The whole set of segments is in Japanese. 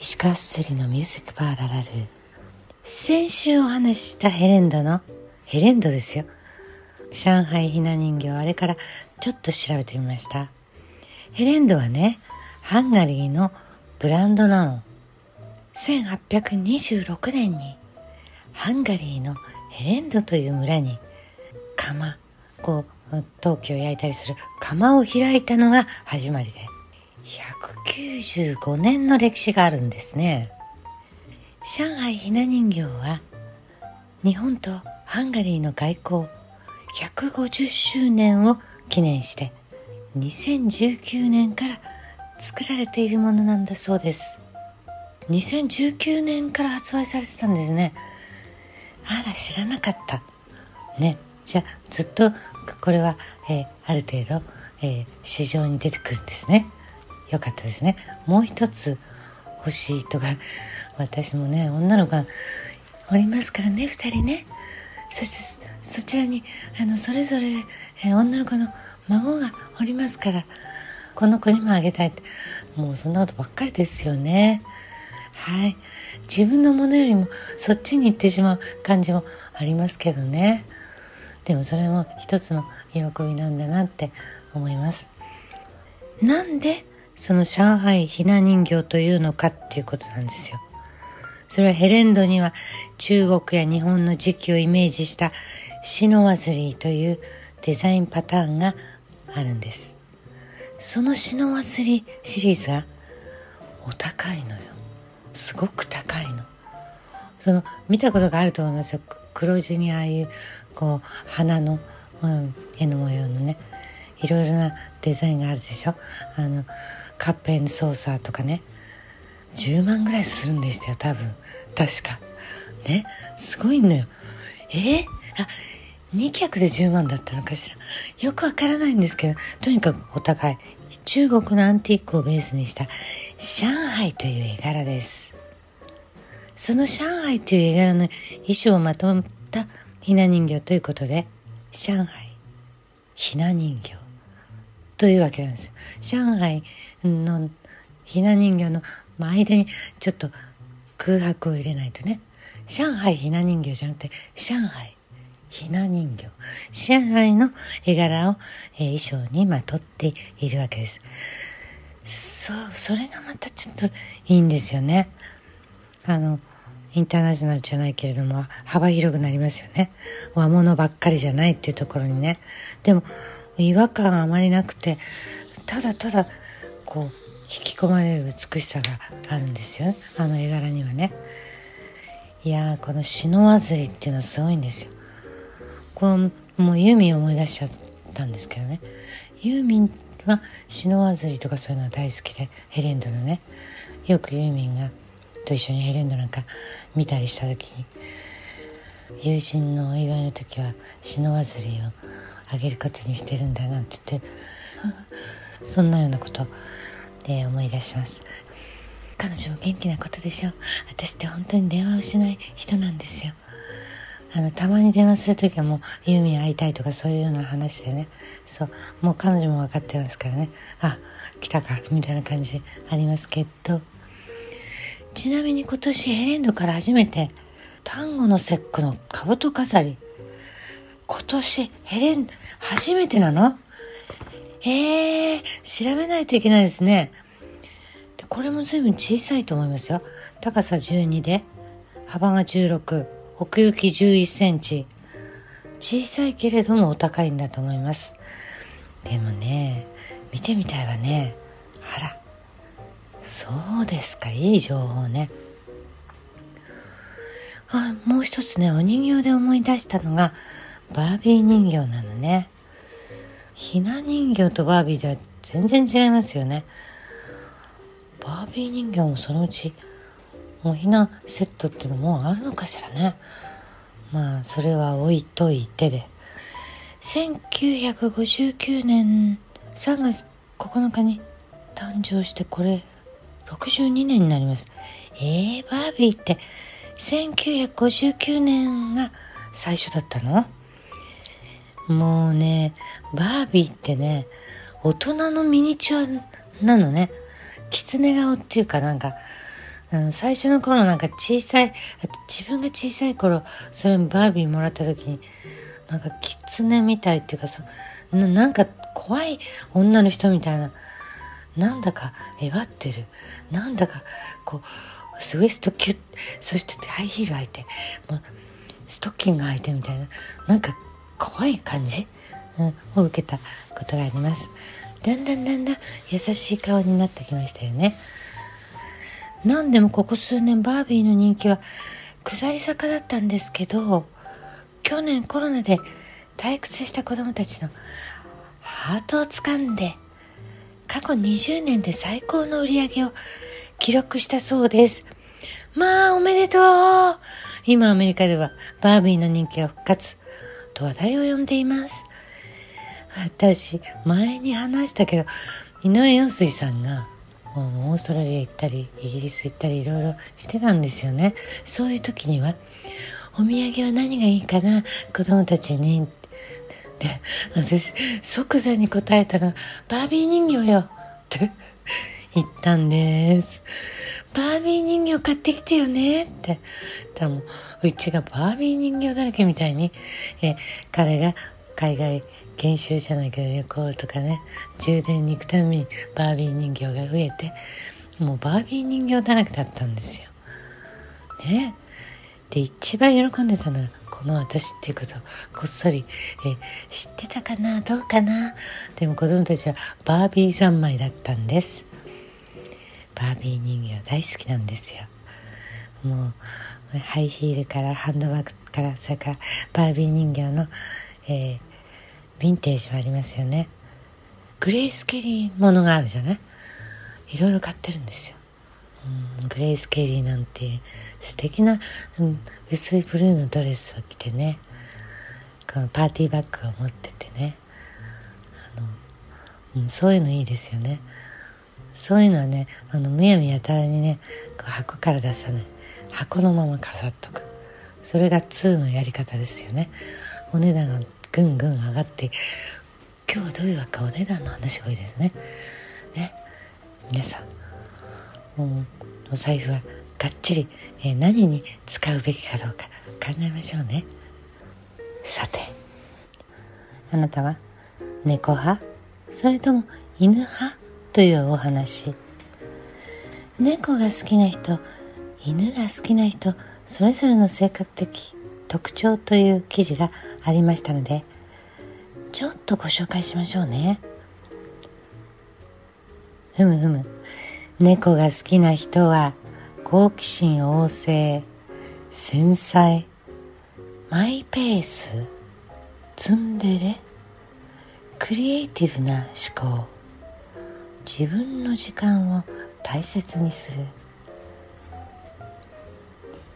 石川すりのミュージックパーララル。先週お話ししたヘレンドのヘレンドですよ。上海ひな人形あれからちょっと調べてみました。ヘレンドはねハンガリーのブランドなの。1826年にハンガリーのヘレンドという村に窯こう陶器を焼いたりする窯を開いたのが始まりで195年の歴史があるんですね。上海ひな人形は日本とハンガリーの外交150周年を記念して2019年から作られているものなんだそうです。2019年から発売されてたんですね。あら知らなかった。ねじゃあずっとこれは、えー、ある程度、えー、市場に出てくるんですね。よかったですね。もう一つ欲しいとか私もね女の子がおりますからね2人ね。そしてそちらにあのそれぞれ、え、女の子の孫がおりますからこの子にもあげたいって。もうそんなことばっかりですよね。はい。自分のものよりもそっちに行ってしまう感じもありますけどね。でもそれも一つの喜びなんだなって思います。なんでその上海ひな人形というのかっていうことなんですよ。それはヘレンドには中国や日本の時期をイメージしたシノワズリーというデザインパターンがあるんです。そのシノワズリーシリーズがお高いのよ。すごく高いの。その見たことがあると思いますよ。黒地にああいうこう花の、うん、絵の模様のねいろいろなデザインがあるでしょ。あのカッペンソーサーとかね。10万ぐらいするんでしたよ多分。確か。ね。すごいのよ。え？ー、あ2脚で10万だったのかしら。よくわからないんですけどとにかくお高い。中国のアンティークをベースにした上海という絵柄です。その上海という絵柄の衣装をまとめたひな人形ということで上海ひな人形。というわけなんです。よ上海のひな人形の間にちょっと空白を入れないとね。上海ひな人形じゃなくて上海ひな人形。上海の絵柄を、えー、衣装にまとっているわけです。そうそれがまたちょっといいんですよね。あのインターナショナルじゃないけれども幅広くなりますよね。和物ばっかりじゃないっていうところにね。でも違和感あまりなくてただただこう引き込まれる美しさがあるんですよ。あの絵柄にはね。いやこの篠わずりっていうのはすごいんですよ。このもうユーミン思い出しちゃったんですけどね。ユーミンは篠わずりとかそういうのは大好きでヘレンドのね。よくユーミンがと一緒にヘレンドなんか見たりした時に友人のお祝いの時は篠わずりをあげることにしてるんだなんて言って そんなようなことで思い出します。彼女も元気なことでしょ。私って本当に電話をしない人なんですよ。あのたまに電話する時はもうユーミン会いたいとかそういうような話でね。そう。もう彼女も分かってますからね。あ来たかみたいな感じでありますけど。ちなみに今年ヘレンドから初めて端午の節句の兜飾り。今年ヘレン初めてなの？えー、調べないといけないですね。でこれも随分小さいと思いますよ。高さ12で、幅が16、奥行き11センチ。小さいけれどもお高いんだと思います。でもね、見てみたいわね。あら。そうですか、いい情報ね。あ、もう一つね、お人形で思い出したのが、バービー人形なのね。ひな人形とバービーでは全然違いますよね。バービー人形もそのうちおひなセットっていうのもあるのかしらね。まあそれは置いといてで。1959年3月9日に誕生してこれ62年になります。えー、バービーって1959年が最初だったの？もうね、バービーってね、大人のミニチュアなのね。狐顔っていうかなんか、あの最初の頃なんか小さい自分が小さい頃それバービーもらった時になんか狐みたいっていうかそななんか怖い女の人みたいななんだかえばってるなんだかこうウエストキュッそしてハイヒール履いてもうストッキング履いてみたいななんか怖い感じ、うん、を受けたことがあります。だんだんだんだん優しい顔になってきましたよね。何でもここ数年バービーの人気は下り坂だったんですけど去年コロナで退屈した子供たちのハートをつかんで過去20年で最高の売り上げを記録したそうです。まあおめでとう。今アメリカではバービーの人気が復活。と話題を呼んでいます。私前に話したけど井上陽水さんがオーストラリア行ったりイギリス行ったりいろいろしてたんですよね。そういう時にはお土産は何がいいかな？子供たちに。で私即座に答えたのバービー人形よ。って言ったんです。バービー人形買ってきてよね。って。多分ううちがバービー人形だらけみたいにえ彼が海外研修じゃないけど旅行とかね充電に行くためにバービー人形が増えてもうバービー人形だらけだったんですよ。ね。で一番喜んでたのはこの私っていうことをこっそりえ知ってたかな？どうかな？でも子供たちはバービー三昧だったんです。バービー人形大好きなんですよ。もうハイヒールからハンドバッグからそれからバービー人形の、えー、ヴィンテージはありますよね。グレイス・ケリーものがあるじゃない？いろいろ買ってるんですよ、うん、グレイス・ケリーなんていう素敵な、うん、薄いブルーのドレスを着てねこのパーティーバッグを持っててね。あの、うん、そういうのいいですよね。そういうのはねあのむやみやたらにね箱から出さない。箱のまま飾っとく。それが2のやり方ですよね。お値段がぐんぐん上がって今日はどういうわけかお値段の話が多いですね。ね。皆さん、うん、お財布はがっちり、えー、何に使うべきかどうか考えましょうね。さてあなたは猫派？それとも犬派？というお話。猫が好きな人犬が好きな人それぞれの性格的特徴という記事がありましたのでちょっとご紹介しましょうね。ふむふむ。猫が好きな人は好奇心旺盛繊細マイペースツンデレクリエイティブな思考。自分の時間を大切にする。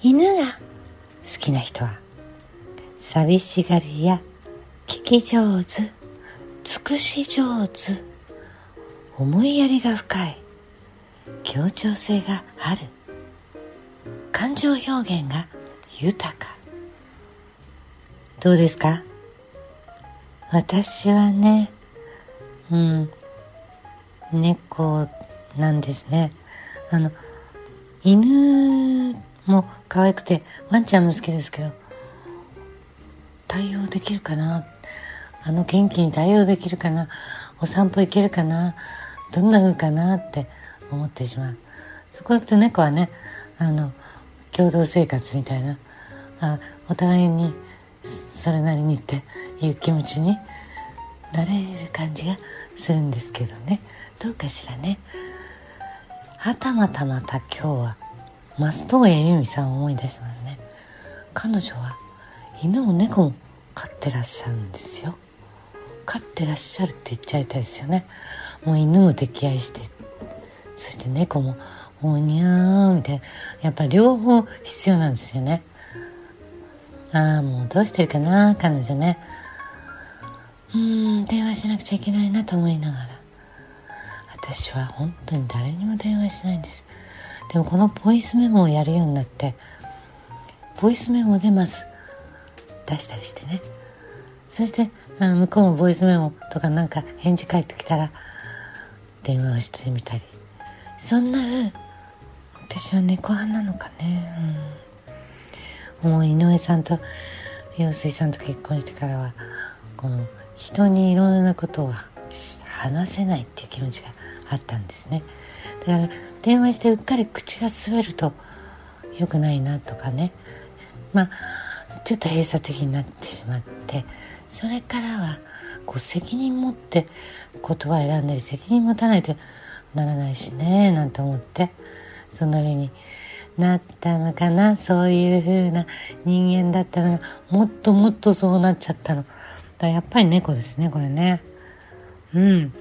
犬が好きな人は寂しがりや聞き上手尽くし上手思いやりが深い協調性がある感情表現が豊か。どうですか？私はねうん猫なんですね。あの犬も可愛くてワンちゃんも好きですけど対応できるかな？あの元気に対応できるかな？お散歩行けるかな？どんな風かな？って思ってしまう。そこ行くと猫はねあの共同生活みたいなあお互いにそれなりにっていう気持ちになれる感じがするんですけどね。どうかしらね。はたまたまた今日は松任谷由実さんを思い出しますね。彼女は犬も猫も飼ってらっしゃるんですよ。飼ってらっしゃるって言っちゃいたいですよね。もう犬も溺愛してそして猫ももうにゃーみたいな。やっぱ両方必要なんですよね。ああもうどうしてるかな彼女ね。うーん電話しなくちゃいけないなと思いながら。私は本当に誰にも電話しないんです。でもこのボイスメモをやるようになってボイスメモでまず出したりしてね。そしてあの向こうもボイスメモとかなんか返事返ってきたら電話をしてみたり。そんな私は猫派なのかね。うん。もう井上さんと陽水さんと結婚してからはこの人にいろんなことを話せないっていう気持ちがあったんですね。だから電話してうっかり口が滑ると良くないなとかね。まあちょっと閉鎖的になってしまって。それからはこう責任持って言葉選んだり責任持たないとならないしねなんて思って。そんな風になったのかな。そういう風な人間だったのがもっともっとそうなっちゃったの。だやっぱり猫ですねこれね。うん。